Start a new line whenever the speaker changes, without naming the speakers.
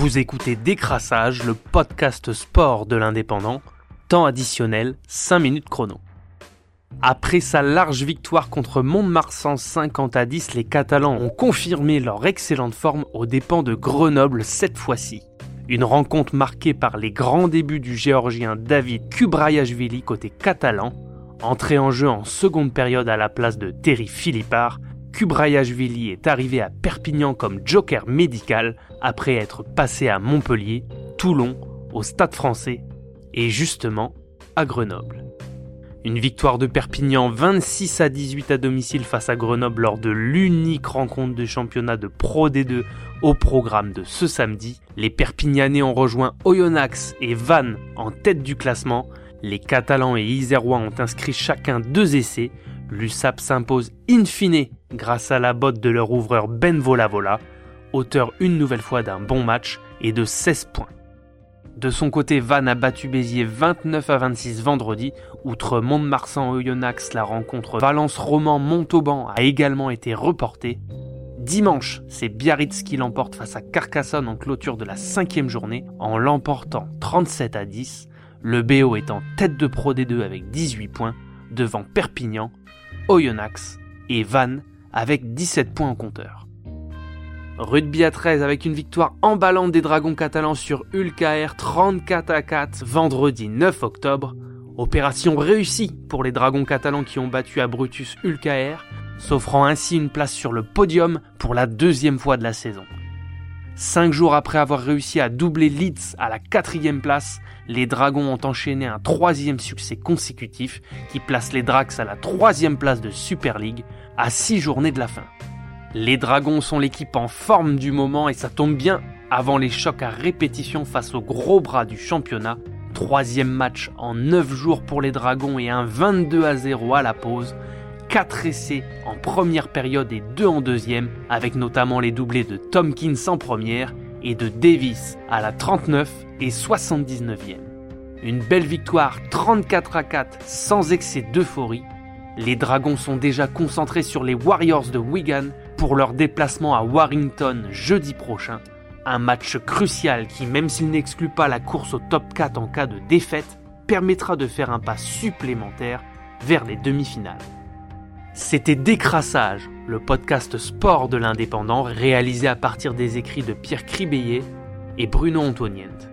Vous écoutez Décrassage, le podcast sport de l'indépendant, temps additionnel 5 minutes chrono. Après sa large victoire contre Mont-de-Marsan 50 à 10, les Catalans ont confirmé leur excellente forme aux dépens de Grenoble cette fois-ci. Une rencontre marquée par les grands débuts du géorgien David Kubrayashvili côté catalan, entré en jeu en seconde période à la place de Terry Philippard, Kubrayashvili est arrivé à Perpignan comme joker médical après être passé à Montpellier, Toulon, au Stade français et justement à Grenoble. Une victoire de Perpignan 26 à 18 à domicile face à Grenoble lors de l'unique rencontre de championnat de Pro D2 au programme de ce samedi. Les Perpignanais ont rejoint Oyonnax et Vannes en tête du classement. Les Catalans et Isérois ont inscrit chacun deux essais. L'USAP s'impose in fine grâce à la botte de leur ouvreur Ben Volavola, auteur une nouvelle fois d'un bon match et de 16 points. De son côté, Vannes a battu Béziers 29 à 26 vendredi. Outre Mont-de-Marsan Oyonnax, la rencontre Valence-Roman-Montauban a également été reportée. Dimanche, c'est Biarritz qui l'emporte face à Carcassonne en clôture de la cinquième journée, en l'emportant 37 à 10. Le BO est en tête de Pro D2 avec 18 points, devant Perpignan, Oyonnax et Vannes avec 17 points en compteur. Rugby à 13 avec une victoire emballante des Dragons catalans sur Ulcaer 34 à 4 vendredi 9 octobre. Opération réussie pour les Dragons catalans qui ont battu à Brutus Ulcaer, s'offrant ainsi une place sur le podium pour la deuxième fois de la saison. Cinq jours après avoir réussi à doubler Leeds à la quatrième place, les Dragons ont enchaîné un troisième succès consécutif qui place les Drax à la troisième place de Super League à six journées de la fin. Les Dragons sont l'équipe en forme du moment et ça tombe bien avant les chocs à répétition face aux gros bras du championnat. Troisième match en 9 jours pour les Dragons et un 22 à 0 à la pause. 4 essais en première période et 2 en deuxième, avec notamment les doublés de Tompkins en première et de Davis à la 39 et 79e. Une belle victoire 34 à 4 sans excès d'euphorie. Les Dragons sont déjà concentrés sur les Warriors de Wigan pour leur déplacement à Warrington jeudi prochain. Un match crucial qui, même s'il n'exclut pas la course au top 4 en cas de défaite, permettra de faire un pas supplémentaire vers les demi-finales. C'était Décrassage, le podcast sport de l'indépendant réalisé à partir des écrits de Pierre Cribéier et Bruno Antoniente.